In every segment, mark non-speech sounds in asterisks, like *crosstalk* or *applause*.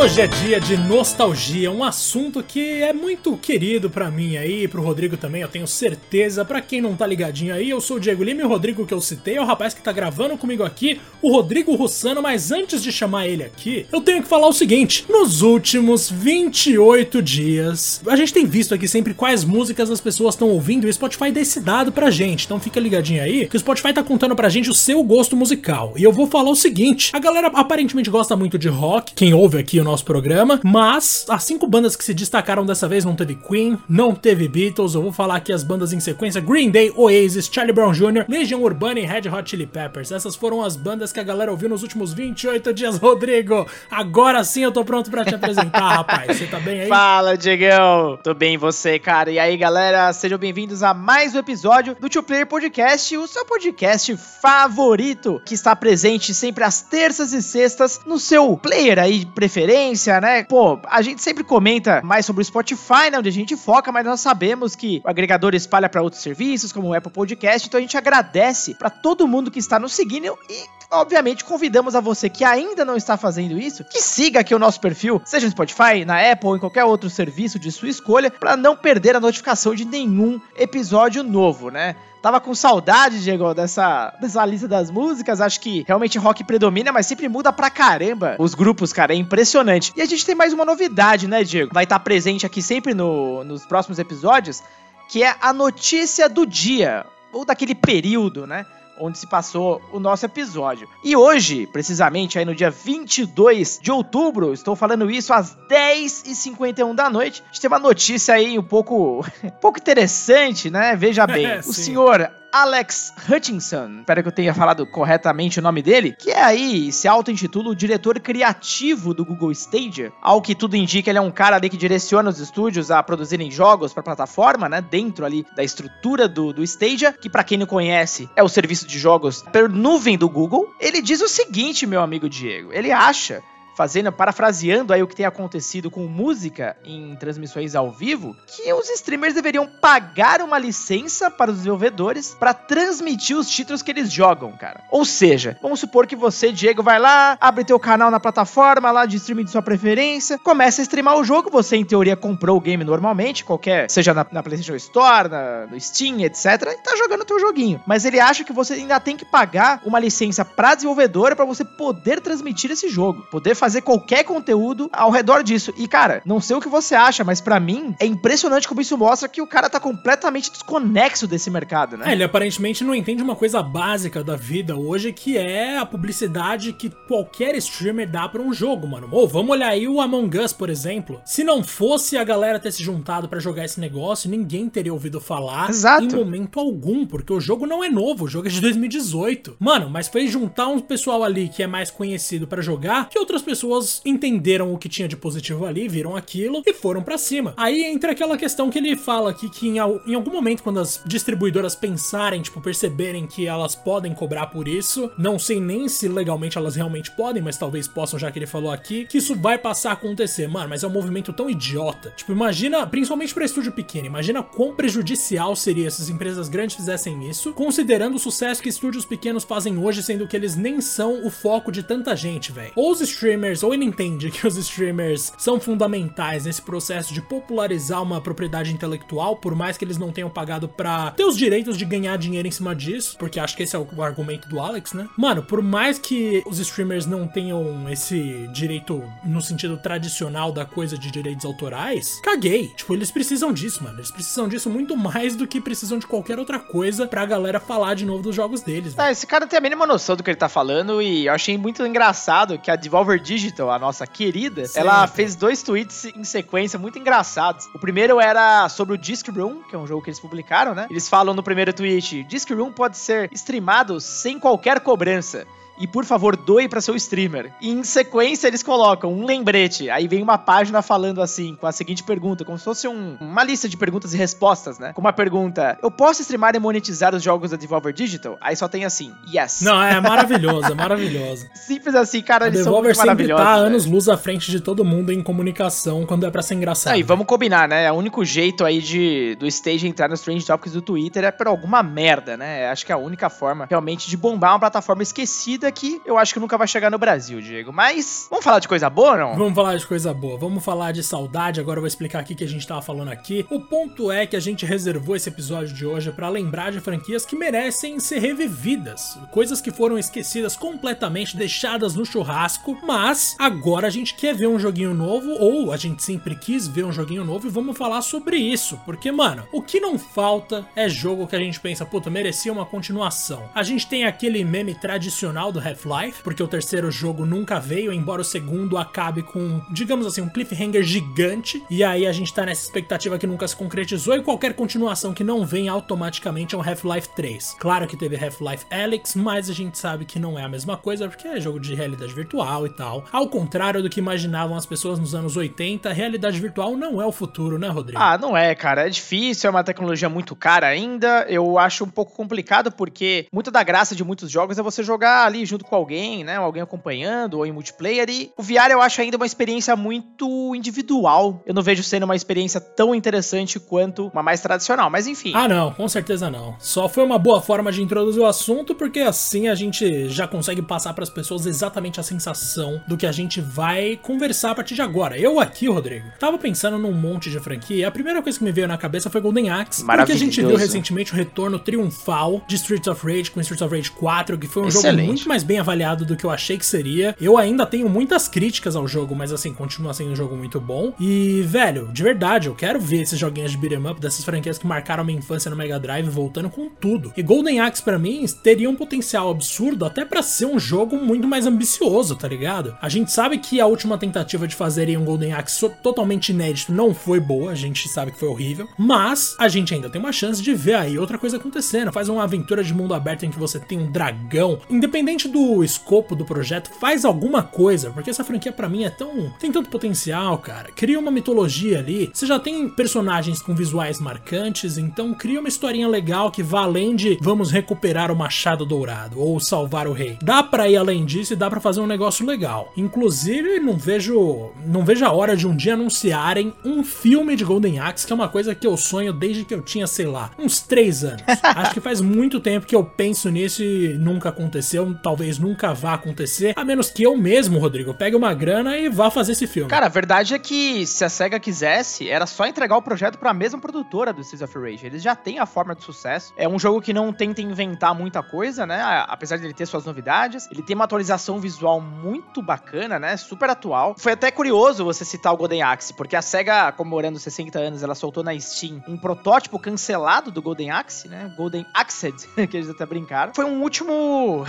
Hoje é dia de nostalgia, um assunto que é muito querido para mim aí, pro Rodrigo também, eu tenho certeza. Para quem não tá ligadinho aí, eu sou o Diego Lima e o Rodrigo que eu citei é o rapaz que tá gravando comigo aqui, o Rodrigo Russano, mas antes de chamar ele aqui, eu tenho que falar o seguinte: nos últimos 28 dias, a gente tem visto aqui sempre quais músicas as pessoas estão ouvindo e o Spotify dá esse dado pra gente. Então fica ligadinho aí, que o Spotify tá contando pra gente o seu gosto musical. E eu vou falar o seguinte: a galera aparentemente gosta muito de rock, quem ouve aqui o nosso programa, mas as cinco bandas que se destacaram dessa vez não teve Queen, não teve Beatles, eu vou falar aqui as bandas em sequência: Green Day, Oasis, Charlie Brown Jr., Legion Urbana e Red Hot Chili Peppers. Essas foram as bandas que a galera ouviu nos últimos 28 dias, *laughs* Rodrigo. Agora sim eu tô pronto para te apresentar, *laughs* rapaz. Você tá bem aí? Fala, Diegão. Tô bem você, cara. E aí, galera, sejam bem-vindos a mais um episódio do Two Player Podcast, o seu podcast favorito, que está presente sempre às terças e sextas no seu player aí de preferência, né? Pô, a gente sempre comenta mais sobre o Spotify, né, onde a gente foca, mas nós sabemos que o agregador espalha para outros serviços, como o Apple Podcast, então a gente agradece para todo mundo que está nos seguindo e obviamente convidamos a você que ainda não está fazendo isso, que siga aqui o nosso perfil, seja no Spotify, na Apple ou em qualquer outro serviço de sua escolha, para não perder a notificação de nenhum episódio novo, né? Tava com saudade, Diego, dessa, dessa lista das músicas. Acho que realmente rock predomina, mas sempre muda pra caramba os grupos, cara. É impressionante. E a gente tem mais uma novidade, né, Diego? Vai estar presente aqui sempre no, nos próximos episódios, que é a notícia do dia, ou daquele período, né? Onde se passou o nosso episódio. E hoje, precisamente aí no dia 22 de outubro, estou falando isso às 10h51 da noite, a gente tem uma notícia aí um pouco, *laughs* um pouco interessante, né? Veja bem, *laughs* É, o senhor Alex Hutchinson, espero que eu tenha falado corretamente o nome dele, que é aí, se auto-intitula o diretor criativo do Google Stadia. Ao que tudo indica, ele é um cara ali que direciona os estúdios a produzirem jogos para plataforma, né, dentro ali da estrutura do, do Stadia, que para quem não conhece, é o serviço de jogos per nuvem do Google. Ele diz o seguinte, meu amigo Diego, ele acha fazendo, parafraseando aí o que tem acontecido com música em transmissões ao vivo, que os streamers deveriam pagar uma licença para os desenvolvedores para transmitir os títulos que eles jogam, cara. Ou seja, vamos supor que você, Diego, vai lá, abre teu canal na plataforma lá de streaming de sua preferência, começa a streamar o jogo, você em teoria comprou o game normalmente, qualquer, seja na, na PlayStation Store, na, no Steam, etc, e tá jogando teu joguinho. Mas ele acha que você ainda tem que pagar uma licença pra desenvolvedora para você poder transmitir esse jogo, poder fazer qualquer conteúdo ao redor disso. E cara, não sei o que você acha, mas pra mim é impressionante como isso mostra que o cara tá completamente desconexo desse mercado, É, né? ele aparentemente não entende uma coisa básica da vida hoje, que é a publicidade que qualquer streamer dá pra um jogo, mano. Ou vamos olhar aí o Among Us, por exemplo. Se não fosse a galera ter se juntado pra jogar esse negócio, ninguém teria ouvido falar Exato. em momento algum, porque o jogo não é novo, o jogo é de 2018. Mano, mas foi juntar um pessoal ali que é mais conhecido pra jogar, que outras pessoas entenderam o que tinha de positivo ali, viram aquilo e foram pra cima. Aí entra aquela questão que ele fala aqui que em, em algum momento quando as distribuidoras pensarem, tipo, perceberem que elas podem cobrar por isso, não sei nem se legalmente elas realmente podem, mas talvez possam, já que ele falou aqui, que isso vai passar a acontecer. Mano, mas é um movimento tão idiota. Tipo, imagina, principalmente pra estúdio pequeno, imagina quão prejudicial seria se as empresas grandes fizessem isso, considerando o sucesso que estúdios pequenos fazem hoje, sendo que eles nem são o foco de tanta gente, velho. Ou os streamers, ou ele entende que os streamers são fundamentais nesse processo de popularizar uma propriedade intelectual, por mais que eles não tenham pagado pra ter os direitos de ganhar dinheiro em cima disso, porque acho que esse é o argumento do Alex, né? Mano, por mais que os streamers não tenham esse direito no sentido tradicional da coisa de direitos autorais, caguei. Tipo, eles precisam disso, mano. Eles precisam disso muito mais do que precisam de qualquer outra coisa pra galera falar de novo dos jogos deles, velho. Ah, esse cara tem a mínima noção do que ele tá falando e eu achei muito engraçado que a Devolver Digital, a nossa querida, Sim, ela fez dois tweets em sequência muito engraçados. O primeiro era sobre o Disc Room, que é um jogo que eles publicaram, né? Eles falam no primeiro tweet: Disc Room pode ser streamado sem qualquer cobrança. E por favor, doe pra seu streamer. E em sequência eles colocam um lembrete. Aí vem uma página falando assim, com a seguinte pergunta, como se fosse um- uma lista de perguntas e respostas, né? Com uma pergunta: Eu posso streamar e monetizar os jogos da Devolver Digital? Aí só tem assim: Yes. Não, é maravilhoso, é maravilhoso. *laughs* Simples assim, cara, A eles são Devolver muito sempre tá anos luz à frente de todo mundo em comunicação quando é pra ser engraçado. E vamos combinar, né? É O único jeito aí de do stage entrar nos Strange Topics do Twitter é por alguma merda, né? Acho que é a única forma realmente de bombar uma plataforma esquecida aqui, eu acho que nunca vai chegar no Brasil, Diego. Mas vamos falar de coisa boa, não? Vamos falar de coisa boa. Vamos falar de saudade. Agora eu vou explicar aqui o que a gente tava falando aqui. O ponto é que a gente reservou esse episódio de hoje para lembrar de franquias que merecem ser revividas, coisas que foram esquecidas completamente, deixadas no churrasco, mas agora a gente quer ver um joguinho novo ou a gente sempre quis ver um joguinho novo e vamos falar sobre isso, porque mano, o que não falta é jogo que a gente pensa, puta, merecia uma continuação. A gente tem aquele meme tradicional do Half-Life, porque o terceiro jogo nunca veio, embora o segundo acabe com, digamos assim, um cliffhanger gigante, e aí a gente tá nessa expectativa que nunca se concretizou e qualquer continuação que não vem automaticamente é um Half-Life 3. Claro que teve Half-Life Alyx, mas a gente sabe que não é a mesma coisa porque é jogo de realidade virtual e tal. Ao contrário do que imaginavam as pessoas nos anos 80, realidade virtual não é o futuro, né, Rodrigo? Ah, não é, cara. É difícil, é uma tecnologia muito cara ainda. Eu acho um pouco complicado porque muito da graça de muitos jogos é você jogar ali junto com alguém, né? Alguém acompanhando ou em multiplayer. E o VR eu acho ainda uma experiência muito individual. Eu não vejo sendo uma experiência tão interessante quanto uma mais tradicional, mas enfim. Ah, não, com certeza não. Só foi uma boa forma de introduzir o assunto porque assim a gente já consegue passar para as pessoas exatamente a sensação do que a gente vai conversar a partir de agora. Eu aqui, Rodrigo, tava pensando num monte de franquia. E a primeira coisa que me veio na cabeça foi Golden Axe, porque a gente viu recentemente o retorno triunfal de Streets of Rage com Streets of Rage 4, que foi um Excelente. jogo muito mais bem avaliado do que eu achei que seria. Eu ainda tenho muitas críticas ao jogo, mas assim, continua sendo um jogo muito bom. E, velho, de verdade, eu quero ver esses joguinhos de beat'em up dessas franquias que marcaram minha infância no Mega Drive voltando com tudo. E Golden Axe para mim teria um potencial absurdo até para ser um jogo muito mais ambicioso, tá ligado? A gente sabe que a última tentativa de fazerem um Golden Axe totalmente inédito não foi boa, a gente sabe que foi horrível, mas a gente ainda tem uma chance de ver aí outra coisa acontecendo. Faz uma aventura de mundo aberto em que você tem um dragão. Independente do escopo do projeto, faz alguma coisa, porque essa franquia para mim é tão. tem tanto potencial, cara. Cria uma mitologia ali. Você já tem personagens com visuais marcantes, então cria uma historinha legal que vá além de vamos recuperar o machado dourado ou salvar o rei. Dá para ir além disso e dá para fazer um negócio legal. Inclusive, não vejo não vejo a hora de um dia anunciarem um filme de Golden Axe, que é uma coisa que eu sonho desde que eu tinha, sei lá, uns três anos. *laughs* Acho que faz muito tempo que eu penso nisso e nunca aconteceu, talvez nunca vá acontecer, a menos que eu mesmo, Rodrigo, pegue uma grana e vá fazer esse filme. Cara, a verdade é que se a SEGA quisesse, era só entregar o projeto para a mesma produtora do Streets of Rage. Eles já têm a forma de sucesso. É um jogo que não tenta inventar muita coisa, né? Apesar de ele ter suas novidades, ele tem uma atualização visual muito bacana, né? Super atual. Foi até curioso você citar o Golden Axe, porque a SEGA, comemorando 60 anos, ela soltou na Steam um protótipo cancelado do Golden Axe, né? Golden Axed, *laughs* que eles até brincaram. Foi um último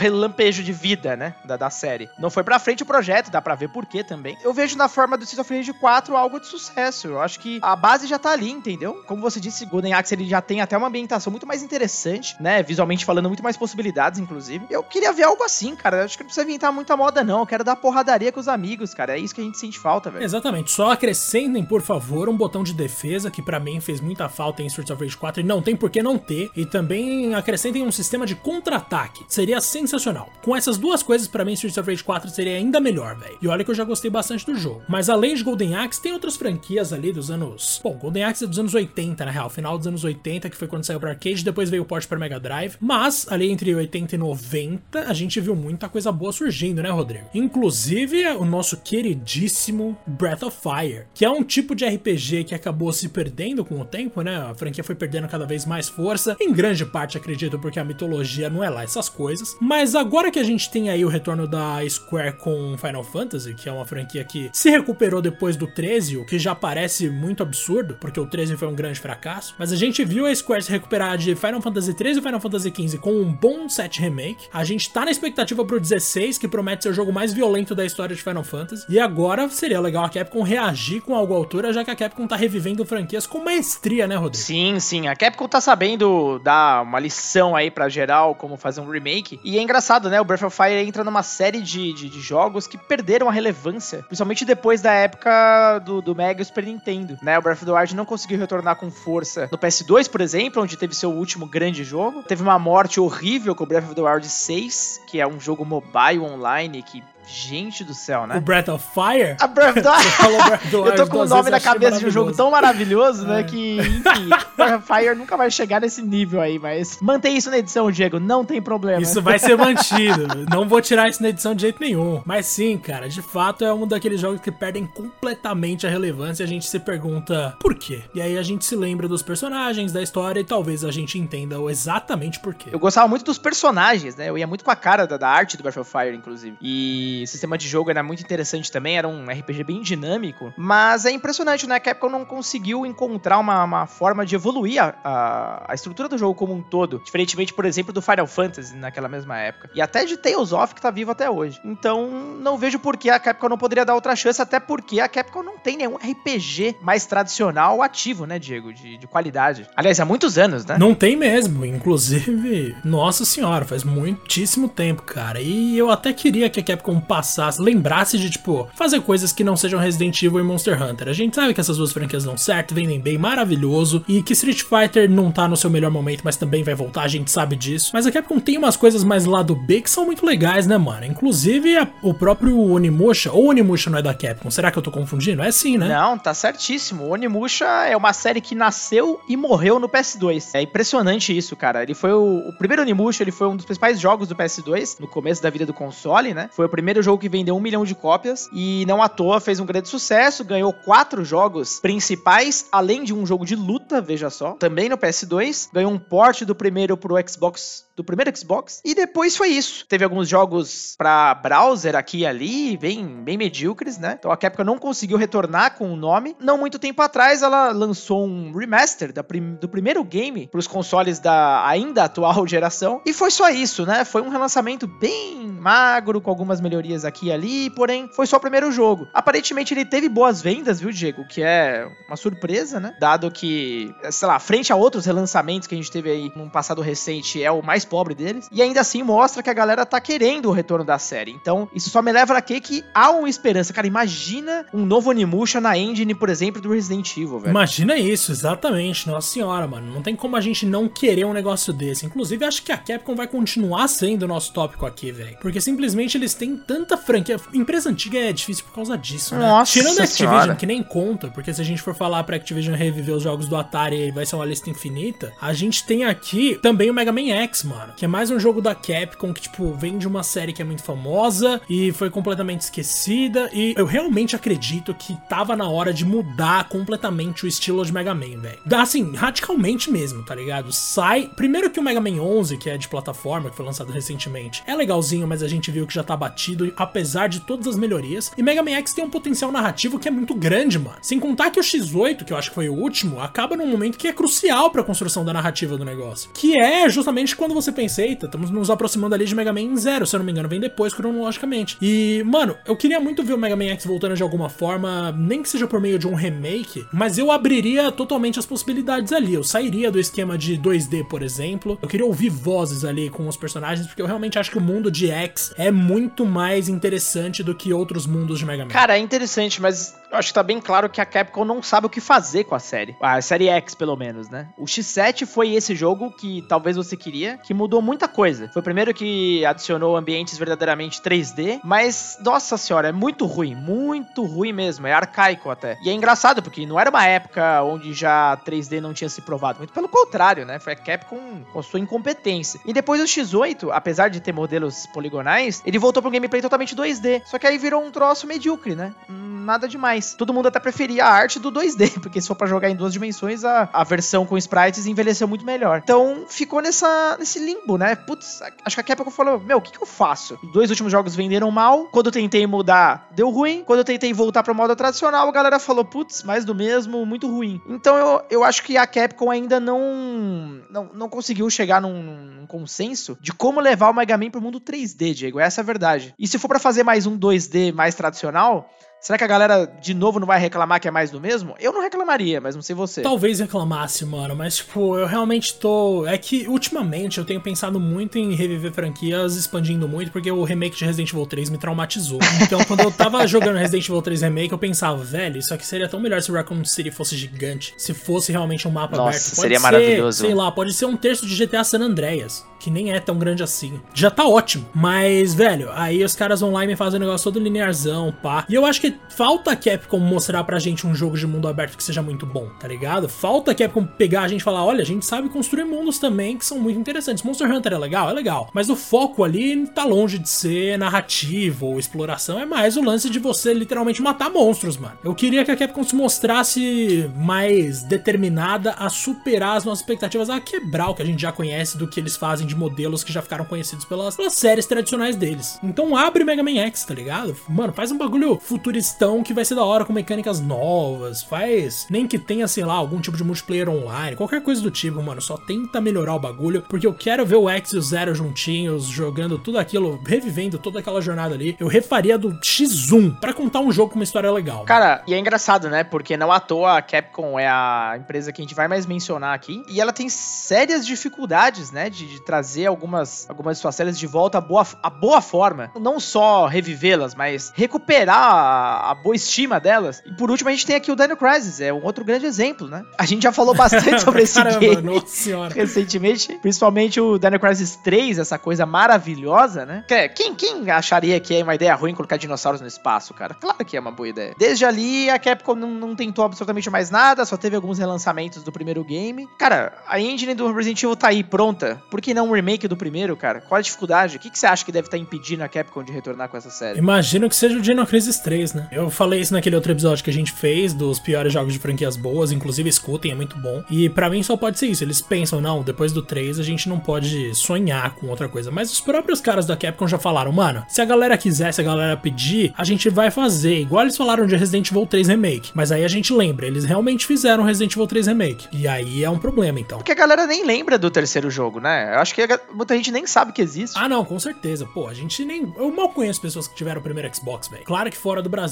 relampejo de vida, né? Da, da série. Não foi pra frente o projeto, dá pra ver por quê também. Eu vejo na forma do Streets of Rage 4 algo de sucesso. Eu acho que a base já tá ali, entendeu? Como você disse, Golden Axe ele já tem até uma ambientação muito mais interessante, né? Visualmente falando, muito mais possibilidades, inclusive. Eu queria ver algo assim, cara. Eu acho que não precisa inventar muita moda, não. Eu quero dar porradaria com os amigos, cara. É isso que a gente sente falta, velho. Exatamente. Só acrescentem, por favor, um botão de defesa, que para mim fez muita falta em Streets of Rage 4 e não tem por que não ter. E também acrescentem um sistema de contra-ataque. Seria sensacional. Com essas duas coisas, para mim, Streets of Rage 4 seria ainda melhor, velho. E olha que eu já gostei bastante do jogo. Mas além de Golden Axe, tem outras franquias ali dos anos. Bom, Golden Axe é dos anos 80, na real. Final dos anos 80, que foi quando saiu pra arcade, depois veio o port para Mega Drive. Mas, ali entre 80 e 90, a gente viu muita coisa boa surgindo, né, Rodrigo? Inclusive, o nosso queridíssimo Breath of Fire, que é um tipo de RPG que acabou se perdendo com o tempo, né? A franquia foi perdendo cada vez mais força, em grande parte, acredito, porque a mitologia não é lá essas coisas. Mas agora que a gente tem aí o retorno da Square com Final Fantasy, que é uma franquia que se recuperou depois do 13, o que já parece muito absurdo, porque o 13 foi um grande fracasso, mas a gente viu a Square se recuperar de Final Fantasy 13 e Final Fantasy 15 com um bom set remake. A gente tá na expectativa pro 16, que promete ser o jogo mais violento da história de Final Fantasy. E agora seria legal a Capcom reagir com algo à altura, já que a Capcom tá revivendo franquias com maestria, né, Rodrigo? Sim, sim. A Capcom tá sabendo dar uma lição aí pra geral, como fazer um remake. E é engraçado, né? O Breath of Fire entra numa série de, de, de jogos que perderam a relevância, principalmente depois da época do, do Mega e Super Nintendo, né? O Breath of the Wild não conseguiu retornar com força no PS2, por exemplo, onde teve seu último grande jogo. Teve uma morte horrível com o Breath of the Wild 6, que é um jogo mobile online que Gente do céu, né? O Breath of Fire? A Breath of *laughs* Fire. eu tô com o nome na cabeça de um jogo tão maravilhoso, né? É. Que, enfim, Breath of Fire nunca vai chegar nesse nível aí, mas mantém isso na edição, Diego, não tem problema. Isso vai ser mantido. não vou tirar isso na edição de jeito nenhum. Mas sim, cara, de fato é um daqueles jogos que perdem completamente a relevância e a gente se pergunta por quê? E aí a gente se lembra dos personagens, da história e talvez a gente entenda exatamente por quê. Eu gostava muito dos personagens, né? Eu ia muito com a cara da, da arte do Breath of Fire, inclusive. E o sistema de jogo era muito interessante também, era um RPG bem dinâmico. Mas é impressionante, né? A Capcom não conseguiu encontrar uma, uma forma de evoluir a, a, a, estrutura do jogo como um todo. Diferentemente, por exemplo, do Final Fantasy naquela mesma época. E até de Tales of, que tá vivo até hoje. Então, não vejo por que a Capcom não poderia dar outra chance, até porque a Capcom não tem nenhum RPG mais tradicional ativo, né, Diego? De, de qualidade. Aliás, há muitos anos, né? Não tem mesmo. Inclusive, nossa senhora, faz muitíssimo tempo, cara. E eu até queria que a Capcom passasse, lembrasse de, tipo, fazer coisas que não sejam Resident Evil e Monster Hunter. A gente sabe que essas duas franquias dão certo, vendem bem, maravilhoso, e que Street Fighter não tá no seu melhor momento, mas também vai voltar, a gente sabe disso. Mas a Capcom tem umas coisas mais lado B que são muito legais, né, mano? Inclusive a, o próprio Onimusha, ou Onimusha não é da Capcom, será que eu tô confundindo? É sim, né? Não, tá certíssimo. Onimusha é uma série que nasceu e morreu no PS2. É impressionante isso, cara. Ele foi o, o primeiro Onimusha, ele foi um dos principais jogos do PS2, no começo da vida do console, né? Foi o primeiro jogo que vendeu um milhão de cópias e não à toa fez um grande sucesso, ganhou quatro jogos principais, além de um jogo de luta, veja só, também no PS2, ganhou um port do primeiro pro Xbox do primeiro Xbox. E depois foi isso. Teve alguns jogos para browser aqui e ali, bem, bem medíocres, né? Então a Capcom não conseguiu retornar com o nome. Não muito tempo atrás, ela lançou um remaster prim do primeiro game para os consoles da ainda atual *laughs* geração. E foi só isso, né? Foi um relançamento bem magro, com algumas melhorias aqui e ali, porém foi só o primeiro jogo. Aparentemente ele teve boas vendas, viu, Diego? Que é uma surpresa, né? Dado que, sei lá, frente a outros relançamentos que a gente teve aí num passado recente, é o mais pobre deles. E ainda assim mostra que a galera tá querendo o retorno da série. Então, isso só me leva a crer que há uma esperança. Cara, imagina um novo Onimusha na engine, por exemplo, do Resident Evil, velho. Imagina isso, exatamente. Nossa senhora, mano. Não tem como a gente não querer um negócio desse. Inclusive, acho que a Capcom vai continuar sendo o nosso tópico aqui, velho. Porque simplesmente eles têm tanta franquia. Empresa antiga é difícil por causa disso, né? Nossa Tirando a Activision, senhora. que nem conta, porque se a gente for falar pra Activision reviver os jogos do Atari e vai ser uma lista infinita, a gente tem aqui também o Mega Man X, mano mano. Que é mais um jogo da Capcom que, tipo, vem de uma série que é muito famosa e foi completamente esquecida. E eu realmente acredito que tava na hora de mudar completamente o estilo de Mega Man, velho. Assim, radicalmente mesmo, tá ligado? Sai. Primeiro que o Mega Man 11, que é de plataforma, que foi lançado recentemente, é legalzinho, mas a gente viu que já tá batido, apesar de todas as melhorias. E Mega Man X tem um potencial narrativo que é muito grande, mano. Sem contar que o X8, que eu acho que foi o último, acaba num momento que é crucial pra construção da narrativa do negócio. Que é justamente quando você pensa, eita, estamos nos aproximando ali de Mega Man Zero, se eu não me engano, vem depois cronologicamente. E, mano, eu queria muito ver o Mega Man X voltando de alguma forma, nem que seja por meio de um remake, mas eu abriria totalmente as possibilidades ali. Eu sairia do esquema de 2D, por exemplo. Eu queria ouvir vozes ali com os personagens, porque eu realmente acho que o mundo de X é muito mais interessante do que outros mundos de Mega Man. Cara, é interessante, mas eu acho que tá bem claro que a Capcom não sabe o que fazer com a série. A série X, pelo menos, né? O X7 foi esse jogo que talvez você queria, que mudou muita coisa. Foi o primeiro que adicionou ambientes verdadeiramente 3D, mas, nossa senhora, é muito ruim, muito ruim mesmo. É arcaico até. E é engraçado, porque não era uma época onde já 3D não tinha se provado. Muito pelo contrário, né? Foi a Capcom com sua incompetência. E depois o X8, apesar de ter modelos poligonais, ele voltou pro gameplay totalmente 2D. Só que aí virou um troço medíocre, né? nada demais. Todo mundo até preferia a arte do 2D, *laughs* porque se for pra jogar em duas dimensões, a, a versão com sprites envelheceu muito melhor. Então ficou nessa, nesse limbo, né? Putz, acho que a Capcom falou: Meu, o que, que eu faço? Os dois últimos jogos venderam mal. Quando eu tentei mudar, deu ruim. Quando eu tentei voltar pro modo tradicional, a galera falou: Putz, mais do mesmo, muito ruim. Então eu, eu acho que a Capcom ainda não, não, não conseguiu chegar num, num consenso de como levar o Mega Man pro mundo 3D, Diego. Essa é a verdade. E se for para fazer mais um 2D mais tradicional, Será que a galera de novo não vai reclamar que é mais do mesmo? Eu não reclamaria, mas não sei você. Talvez reclamasse, mano, mas tipo, eu realmente tô. É que ultimamente eu tenho pensado muito em reviver franquias expandindo muito, porque o remake de Resident Evil 3 me traumatizou. Então, quando eu tava *laughs* jogando Resident Evil 3 Remake, eu pensava, velho, isso aqui seria tão melhor se o Raccoon City fosse gigante. Se fosse realmente um mapa Nossa, aberto. Pode seria ser, maravilhoso. Sei lá, pode ser um terço de GTA San Andreas que nem é tão grande assim. Já tá ótimo. Mas, velho, aí os caras vão lá e me fazem um negócio todo linearzão, pá. E eu acho que falta a Capcom mostrar pra gente um jogo de mundo aberto que seja muito bom, tá ligado? Falta a Capcom pegar a gente e falar: olha, a gente sabe construir mundos também que são muito interessantes. Monster Hunter é legal? É legal. Mas o foco ali tá longe de ser narrativo ou exploração. É mais o lance de você literalmente matar monstros, mano. Eu queria que a Capcom se mostrasse mais determinada a superar as nossas expectativas, a quebrar o que a gente já conhece do que eles fazem de modelos que já ficaram conhecidos pelas, pelas séries tradicionais deles. Então abre Mega Man X, tá ligado? Mano, faz um bagulho futuristão que vai ser da hora com mecânicas novas. Faz. Nem que tenha, sei lá, algum tipo de multiplayer online, qualquer coisa do tipo, mano. Só tenta melhorar o bagulho, porque eu quero ver o X e o Zero juntinhos, jogando tudo aquilo, revivendo toda aquela jornada ali. Eu refaria do X1 pra contar um jogo com uma história legal. Cara, e é engraçado, né? Porque não à toa a Capcom é a empresa que a gente vai mais mencionar aqui. E ela tem sérias dificuldades, né? De, de trazer algumas, algumas suas séries de volta à boa, à boa forma. Não só revivê-las, mas recuperar a, a boa estima delas. E por último, a gente tem aqui o Dino Crisis, é um outro grande exemplo, né? A gente já falou bastante *laughs* sobre esse Caramba, game nossa senhora. recentemente, principalmente o Dino Crisis 3, essa coisa maravilhosa, né? Que- Quem, quem acharia que é uma ideia ruim colocar dinossauros no espaço, cara? Claro que é uma boa ideia. Desde ali, a Capcom não, não tentou absolutamente mais nada, só teve alguns relançamentos do primeiro game. Cara, a engine do Resident Evil tá aí pronta. Por que não um remake do primeiro, cara? Qual a dificuldade? O que, que você acha que deve estar impedindo a Capcom de retornar com essa série? Imagino que seja o Dino Crisis 3, né? Eu falei isso naquele outro episódio que a gente fez dos piores jogos de franquias boas, inclusive escutem, é muito bom. E pra mim só pode ser isso. Eles pensam, não, depois do 3 a gente não pode sonhar com outra coisa. Mas os próprios caras da Capcom já falaram, mano, se a galera quiser, se a galera pedir, a gente vai fazer. Igual eles falaram de Resident Evil 3 Remake. Mas aí a gente lembra, eles realmente fizeram Resident Evil 3 Remake. E aí é um problema, então. Porque a galera nem lembra do terceiro jogo, né? Eu acho que muita gente nem sabe que existe. Ah, não, com certeza. Pô, a gente nem. Eu mal conheço pessoas que tiveram o primeiro Xbox, velho. Claro que fora do Brasil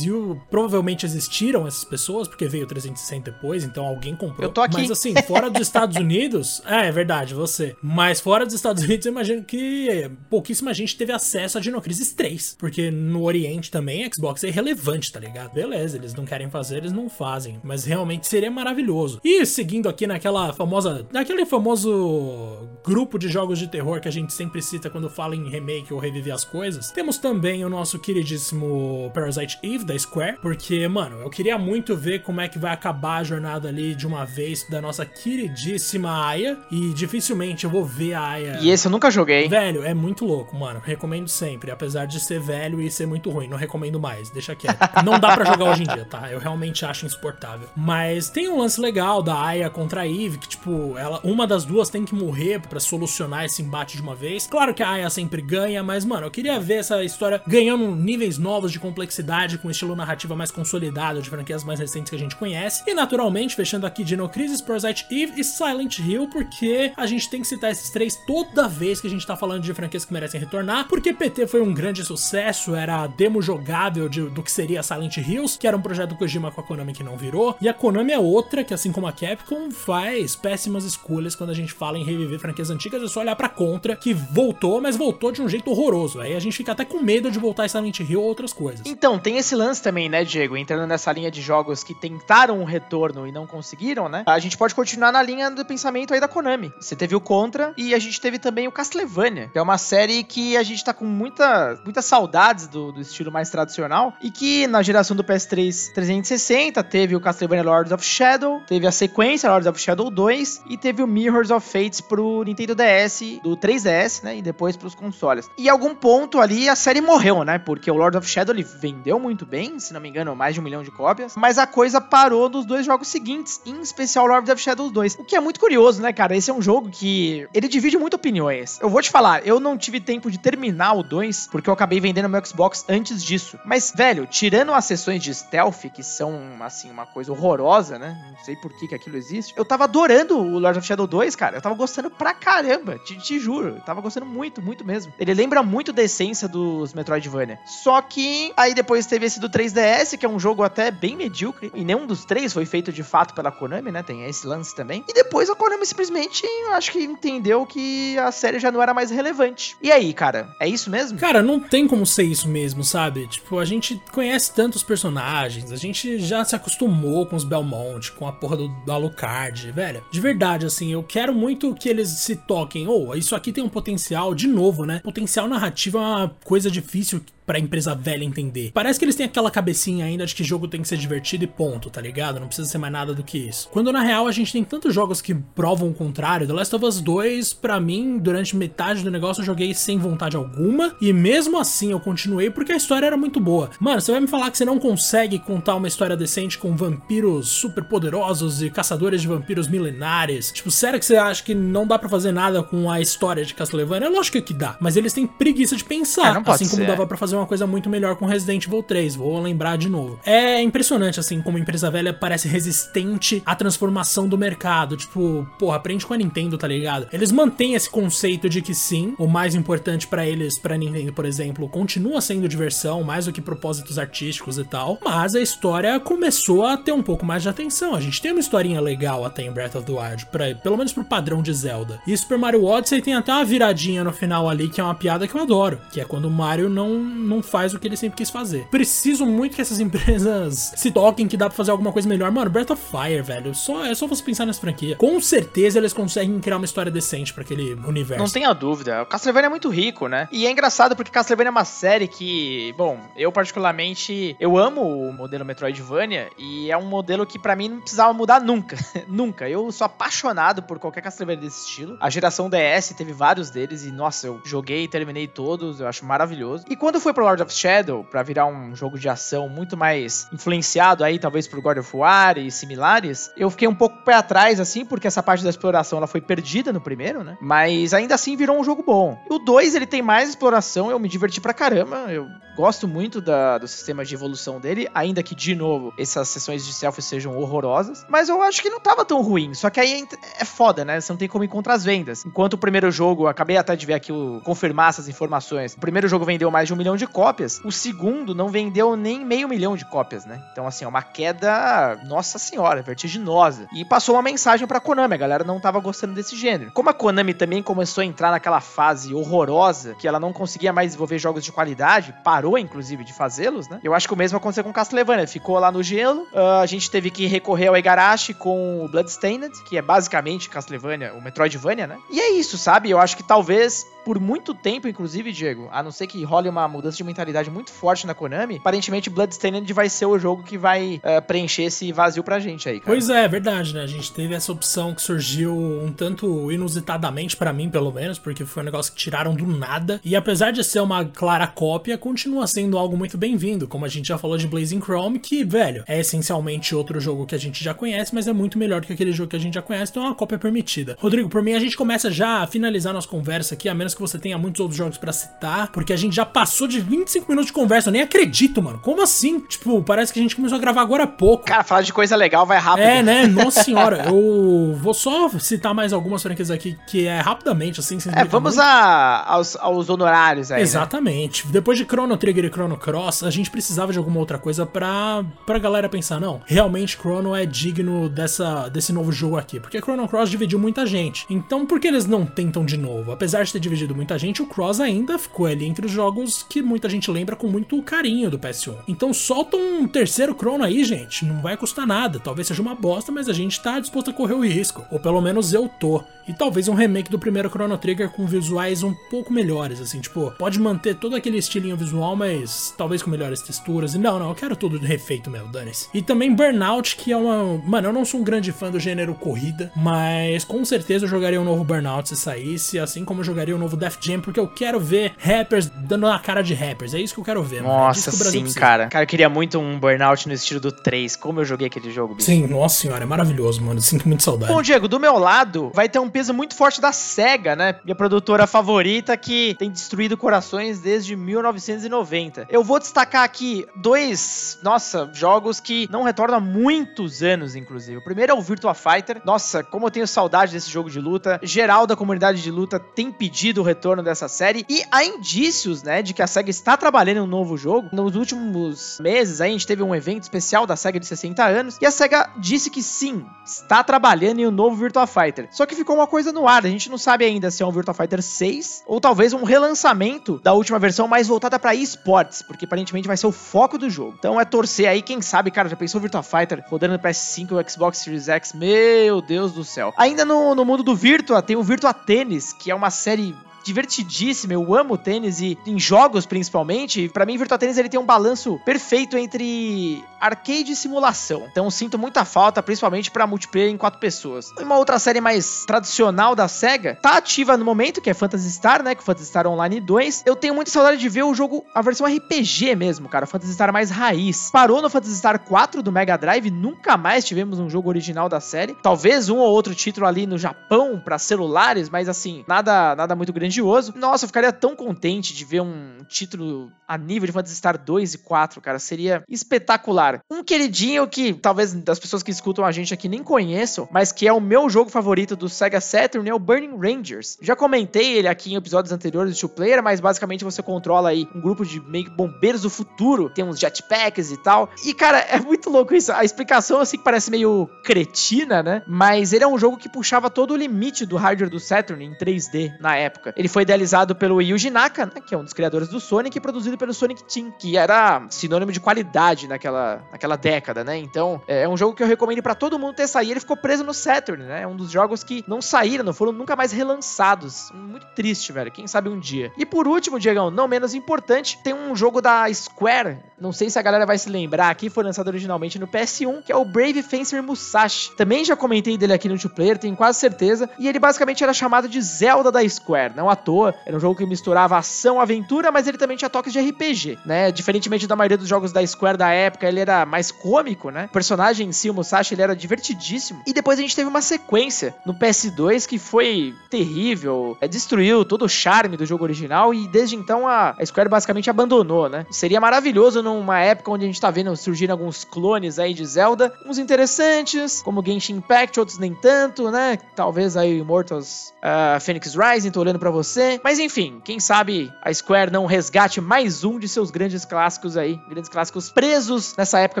provavelmente existiram essas pessoas, porque veio o 360 depois, então alguém comprou. Eu tô aqui. Mas assim, fora dos *laughs* Estados Unidos. É, é verdade, você. Mas fora dos Estados Unidos, eu imagino que pouquíssima gente teve acesso a Dino Crisis 3. Porque no Oriente também, Xbox é irrelevante, tá ligado? Beleza, eles não querem fazer, eles não fazem. Mas realmente seria maravilhoso. E seguindo aqui naquela famosa. Naquele famoso grupo de jogos de terror que a gente sempre cita quando fala em remake ou reviver as coisas, temos também o nosso queridíssimo Parasite Eve da Square. Porque, mano, eu queria muito ver como é que vai acabar a jornada ali de uma vez da nossa queridíssima Aya. E dificilmente eu vou ver a Aya. E esse eu nunca joguei. Velho, é muito louco, mano. Recomendo sempre. Apesar de ser velho e ser muito ruim. Não recomendo mais. Deixa quieto. *laughs* Não dá pra jogar hoje em dia, tá? Eu realmente acho insuportável. Mas tem um lance legal da Aya contra a Eve, que, tipo, ela, uma das duas tem que morrer pra solucionar esse embate de uma vez. Claro que a Aya sempre ganha, mas, mano, eu queria ver essa história ganhando níveis novos de complexidade, com estilo narrativa mais consolidado de franquias mais recentes que a gente conhece. E, naturalmente, fechando aqui Dino Crisis, Parasite Eve e Silent Hill, porque a gente tem que citar esses três toda vez que a gente tá falando de franquias que merecem retornar, porque PT foi um grande sucesso, era a demo jogável de- do que seria Silent Hills, que era um projeto do Kojima com a Konami que não virou, e a Konami é outra que, assim como a Capcom, faz péssimas escolhas quando a gente fala em reviver franquias antigas, é só olhar pra Contra, que voltou, mas voltou de um jeito horroroso, aí a gente fica até com medo de voltar Silent Hill ou outras coisas. Então, tem esse lance também, né, Diego? Entrando nessa linha de jogos que tentaram um retorno e não conseguiram, né? A gente pode continuar na linha do pensamento aí da Konami. Você teve o Contra e a gente teve também o Castlevania, que é uma série que a gente tá com muita, muitas saudades do, do estilo mais tradicional e que na geração do PS3 360 teve o Castlevania Lords of Shadow, teve a sequência Lords of Shadow 2 e teve o Mirrors of Fates pro Nintendo DS, do 3DS, né, e depois pros consoles. E em algum ponto ali a série morreu, né, porque o Lord of Shadow ele vendeu muito bem, se não me engano, mais de um milhão de cópias, mas a coisa parou nos dois jogos seguintes, em especial Lord of Shadow 2. O que é muito curioso, né, cara? Esse é um jogo que ele divide muito opiniões. Eu vou te falar, eu não tive tempo de terminar o 2, porque eu acabei vendendo meu Xbox antes disso. Mas, velho, tirando as sessões de stealth, que são, assim, uma coisa horrorosa, né? Não sei por que, que aquilo existe. Eu tava adorando o Lord of Shadow 2, cara. Eu tava gostando pra caramba, te, te juro. Eu tava gostando muito, muito mesmo. Ele lembra muito da essência dos Metroidvania. Só que aí depois teve esse do 3DS, que é um jogo até bem medíocre, e nenhum dos três foi feito de fato pela Konami, né? Tem esse lance também. E depois a Konami simplesmente, acho que entendeu que a série já não era mais relevante. E aí, cara, é isso mesmo? Cara, não tem como ser isso mesmo, sabe? Tipo, a gente conhece tantos personagens, a gente já se acostumou com os Belmont, com a porra do, do Alucard, velho. De verdade, assim, eu quero muito que eles se toquem. Ou, oh, isso aqui tem um potencial, de novo, né? Potencial narrativo é uma coisa difícil pra empresa velha entender. Parece que eles têm aquela cabecinha ainda de que jogo tem que ser divertido e ponto, tá ligado? Não precisa ser mais nada do que isso. Quando na real a gente tem tantos jogos que provam o contrário. The Last of Us 2, para mim, durante metade do negócio eu joguei sem vontade alguma. E mesmo assim eu continuei porque a história era muito boa. Mano, você vai me falar que você não consegue contar uma história decente com vampiros super poderosos e caçadores de vampiros milenares? Tipo, sério que você acha que não dá para fazer nada com a história de Castlevania? Lógico que dá. Mas eles têm preguiça de pensar. É, assim como dava para fazer fazer uma coisa muito melhor com Resident Evil 3, vou lembrar de novo. É impressionante, assim, como a empresa velha parece resistente à transformação do mercado. Tipo, porra, aprende com a Nintendo, tá ligado? Eles mantêm esse conceito de que sim, o mais importante para eles, pra Nintendo, por exemplo, continua sendo diversão, mais do que propósitos artísticos e tal, mas a história começou a ter um pouco mais de atenção. A gente tem uma historinha legal até em Breath of the Wild, pra, pelo menos pro padrão de Zelda. E Super Mario Odyssey tem até uma viradinha no final ali, que é uma piada que eu adoro, que é quando o Mario não não faz o que ele sempre quis fazer. Preciso muito que essas *laughs* empresas se toquem que dá pra fazer alguma coisa melhor. Mano, Breath of Fire, velho, só, é só você pensar nessa franquia. Com certeza eles conseguem criar uma história decente para aquele universo. Não tenha dúvida. O Castlevania é muito rico, né? E é engraçado porque Castlevania é uma série que, bom, eu particularmente, eu amo o modelo Metroidvania e é um modelo que para mim não precisava mudar nunca. *laughs* nunca. Eu sou apaixonado por qualquer Castlevania desse estilo. A geração DS teve vários deles e, nossa, eu joguei e terminei todos, eu acho maravilhoso. E quando foi pro Lord of Shadow para virar um jogo de ação muito mais influenciado aí talvez por God of War e similares, eu fiquei um pouco pé atrás assim, porque essa parte da exploração ela foi perdida no primeiro, né? Mas ainda assim virou um jogo bom. O 2 ele tem mais exploração, eu me diverti pra caramba, eu gosto muito da, do sistema de evolução dele, ainda que de novo essas sessões de selfie sejam horrorosas, mas eu acho que não tava tão ruim. Só que aí é foda, né? Você não tem como ir contra as vendas. Enquanto o primeiro jogo, acabei até de ver aqui o confirmar essas informações. O primeiro jogo vendeu mais de um milhão de cópias cópias. O segundo não vendeu nem meio milhão de cópias, né? Então, assim, é uma queda, nossa senhora, vertiginosa. E passou uma mensagem pra Konami, a galera não tava gostando desse gênero. Como a Konami também começou a entrar naquela fase horrorosa, que ela não conseguia mais desenvolver jogos de qualidade, parou, inclusive, de fazê-los, né? Eu acho que o mesmo aconteceu com Castlevania, ficou lá no gelo, uh, a gente teve que recorrer ao Igarashi com o Bloodstained, que é basicamente Castlevania, o Metroidvania, né? E é isso, sabe? Eu acho que talvez por muito tempo, inclusive, Diego, a não ser que role uma mudança de mentalidade muito forte na Konami, aparentemente Bloodstained vai ser o jogo que vai uh, preencher esse vazio pra gente aí, cara. Pois é, é verdade, né? A gente teve essa opção que surgiu um tanto inusitadamente para mim, pelo menos, porque foi um negócio que tiraram do nada. E apesar de ser uma clara cópia, continua sendo algo muito bem-vindo, como a gente já falou de Blazing Chrome, que, velho, é essencialmente outro jogo que a gente já conhece, mas é muito melhor do que aquele jogo que a gente já conhece, então é uma cópia permitida. Rodrigo, por mim a gente começa já a finalizar nossa conversa aqui, a menos que você tenha muitos outros jogos para citar, porque a gente já passou de 25 minutos de conversa. Eu nem acredito, mano. Como assim? Tipo, parece que a gente começou a gravar agora há pouco. Cara, falar de coisa legal vai rápido. É, né? *laughs* Nossa senhora. Eu vou só citar mais algumas franquias aqui que é rapidamente, assim. É, vamos a, aos, aos honorários aí. Né? Exatamente. Né? Depois de Chrono Trigger e Chrono Cross, a gente precisava de alguma outra coisa pra, pra galera pensar, não, realmente Chrono é digno dessa, desse novo jogo aqui. Porque Chrono Cross dividiu muita gente. Então, por que eles não tentam de novo? Apesar de ter dividido muita gente, gente, o Cross ainda ficou ali entre os jogos que muita gente lembra com muito carinho do PS1. Então solta um terceiro Chrono aí, gente. Não vai custar nada. Talvez seja uma bosta, mas a gente tá disposto a correr o risco. Ou pelo menos eu tô. E talvez um remake do primeiro Chrono Trigger com visuais um pouco melhores, assim, tipo, pode manter todo aquele estilinho visual, mas talvez com melhores texturas. E não, não, eu quero tudo refeito mesmo, dane-se. E também Burnout, que é uma. Mano, eu não sou um grande fã do gênero corrida, mas com certeza eu jogaria um novo Burnout se saísse, assim como eu jogaria um novo Death Jam, porque eu quero ver rappers dando a cara de rappers. É isso que eu quero ver, mano. É nossa, é sim, precisa. cara. Cara, eu queria muito um Burnout no estilo do 3. Como eu joguei aquele jogo, bicho. Sim, nossa senhora, é maravilhoso, mano. Sinto muito saudade. Bom, Diego, do meu lado, vai ter um peso muito forte da SEGA, né? Minha produtora favorita que tem destruído corações desde 1990. Eu vou destacar aqui dois, nossa, jogos que não retornam há muitos anos, inclusive. O primeiro é o Virtua Fighter. Nossa, como eu tenho saudade desse jogo de luta. Geral da comunidade de luta tem pedido retorno dessa série e há indícios, né, de que a SEGA está trabalhando em um novo jogo. Nos últimos meses a gente teve um evento especial da SEGA de 60 anos e a SEGA disse que sim, está trabalhando em um novo Virtua Fighter. Só que ficou uma coisa no ar, a gente não sabe ainda se é um Virtua Fighter 6 ou talvez um relançamento da última versão mais voltada para esportes, porque aparentemente vai ser o foco do jogo. Então é torcer aí, quem sabe, cara, já pensou Virtua Fighter rodando no PS5 ou Xbox Series X? Meu Deus do céu. Ainda no, no mundo do Virtua, tem o Virtua Tennis, que é uma série divertidíssima. Eu amo tênis e em jogos principalmente. Para mim, Virtua Tennis ele tem um balanço perfeito entre arcade e simulação. Então sinto muita falta, principalmente para multiplayer em quatro pessoas. Uma outra série mais tradicional da Sega tá ativa no momento, que é Phantasy Star, né? Que é Phantasy Star Online 2. Eu tenho muita saudade de ver o jogo, a versão RPG mesmo, cara. Phantasy Star mais raiz. Parou no Phantasy Star 4 do Mega Drive, nunca mais tivemos um jogo original da série. Talvez um ou outro título ali no Japão para celulares, mas assim, nada nada muito grande Nossa, eu ficaria tão contente de ver um título a nível de Phantasy Star 2 e 4, cara. Seria espetacular. Um queridinho que talvez das pessoas que escutam a gente aqui nem conheçam, mas que é o meu jogo favorito do Sega Saturn é o Burning Rangers. Já comentei ele aqui em episódios anteriores do Two Player, mas basicamente você controla aí um grupo de meio que bombeiros do futuro, tem uns jetpacks e tal. E cara, é muito louco isso. A explicação assim parece meio cretina, né? Mas ele é um jogo que puxava todo o limite do hardware do Saturn em 3D na época. Ele foi idealizado pelo Yuji Naka, né, que é um dos criadores do Sonic, e produzido pelo Sonic Team, que era sinônimo de qualidade naquela, naquela década, né? Então, é um jogo que eu recomendo para todo mundo ter saído. Ele ficou preso no Saturn, né? É um dos jogos que não saíram, não foram nunca mais relançados. Muito triste, velho. Quem sabe um dia. E por último, Diegão, não menos importante, tem um jogo da Square. Não sei se a galera vai se lembrar aqui, foi lançado originalmente no PS1, que é o Brave Fencer Musashi. Também já comentei dele aqui no Two Player, tenho quase certeza. E ele basicamente era chamado de Zelda da Square, não à toa. Era um jogo que misturava ação, aventura, mas ele também tinha toques de RPG, né? Diferentemente da maioria dos jogos da Square da época, ele era mais cômico, né? O personagem em si, o Musashi, ele era divertidíssimo. E depois a gente teve uma sequência no PS2 que foi terrível, é, destruiu todo o charme do jogo original e desde então a, a Square basicamente abandonou, né? Seria maravilhoso numa época onde a gente tá vendo surgindo alguns clones aí de Zelda, uns interessantes, como Genshin Impact, outros nem tanto, né? Talvez aí Immortals uh, Phoenix Rising, tô olhando para você. Mas enfim, quem sabe a Square não resgate mais um de seus grandes clássicos aí, grandes clássicos presos nessa época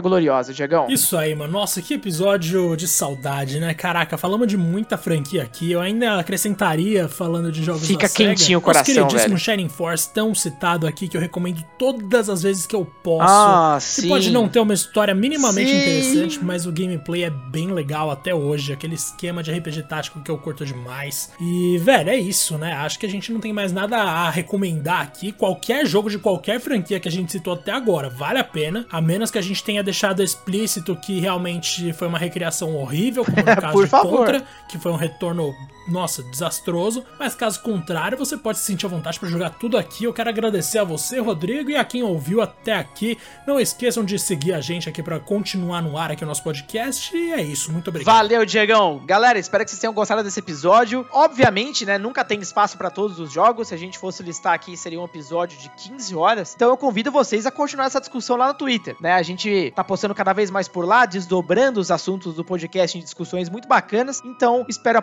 gloriosa, Diegão. Isso aí, mano. Nossa, que episódio de saudade, né? Caraca, falamos de muita franquia aqui. Eu ainda acrescentaria falando de jogos Fica quentinho Sega. o coração, Nosso queridíssimo velho. Shining Force, tão citado aqui, que eu recomendo todas as vezes que eu posso. Ah, que sim. pode não ter uma história minimamente Sim. interessante, mas o gameplay é bem legal até hoje. Aquele esquema de RPG tático que eu curto demais. E, velho, é isso, né? Acho que a gente não tem mais nada a recomendar aqui. Qualquer jogo de qualquer franquia que a gente citou até agora vale a pena, a menos que a gente tenha deixado explícito que realmente foi uma recriação horrível, como no *laughs* caso Por de favor. Contra, que foi um retorno, nossa, desastroso. Mas caso contrário, você pode se sentir à vontade para jogar tudo aqui. Eu quero agradecer a você, Rodrigo, e a quem ouviu até aqui. Não esqueçam de seguir a gente aqui para continuar no ar aqui o nosso podcast. E é isso, muito obrigado. Valeu, Diegão. Galera, espero que vocês tenham gostado desse episódio. Obviamente, né, nunca tem espaço pra todos os jogos. Se a gente fosse listar aqui, seria um episódio de 15 horas. Então eu convido vocês a continuar essa discussão lá no Twitter, né? A gente tá postando cada vez mais por lá, desdobrando os assuntos do podcast em discussões muito bacanas. Então, espero a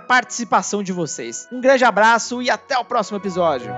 participação de vocês. Um grande abraço e até o próximo episódio.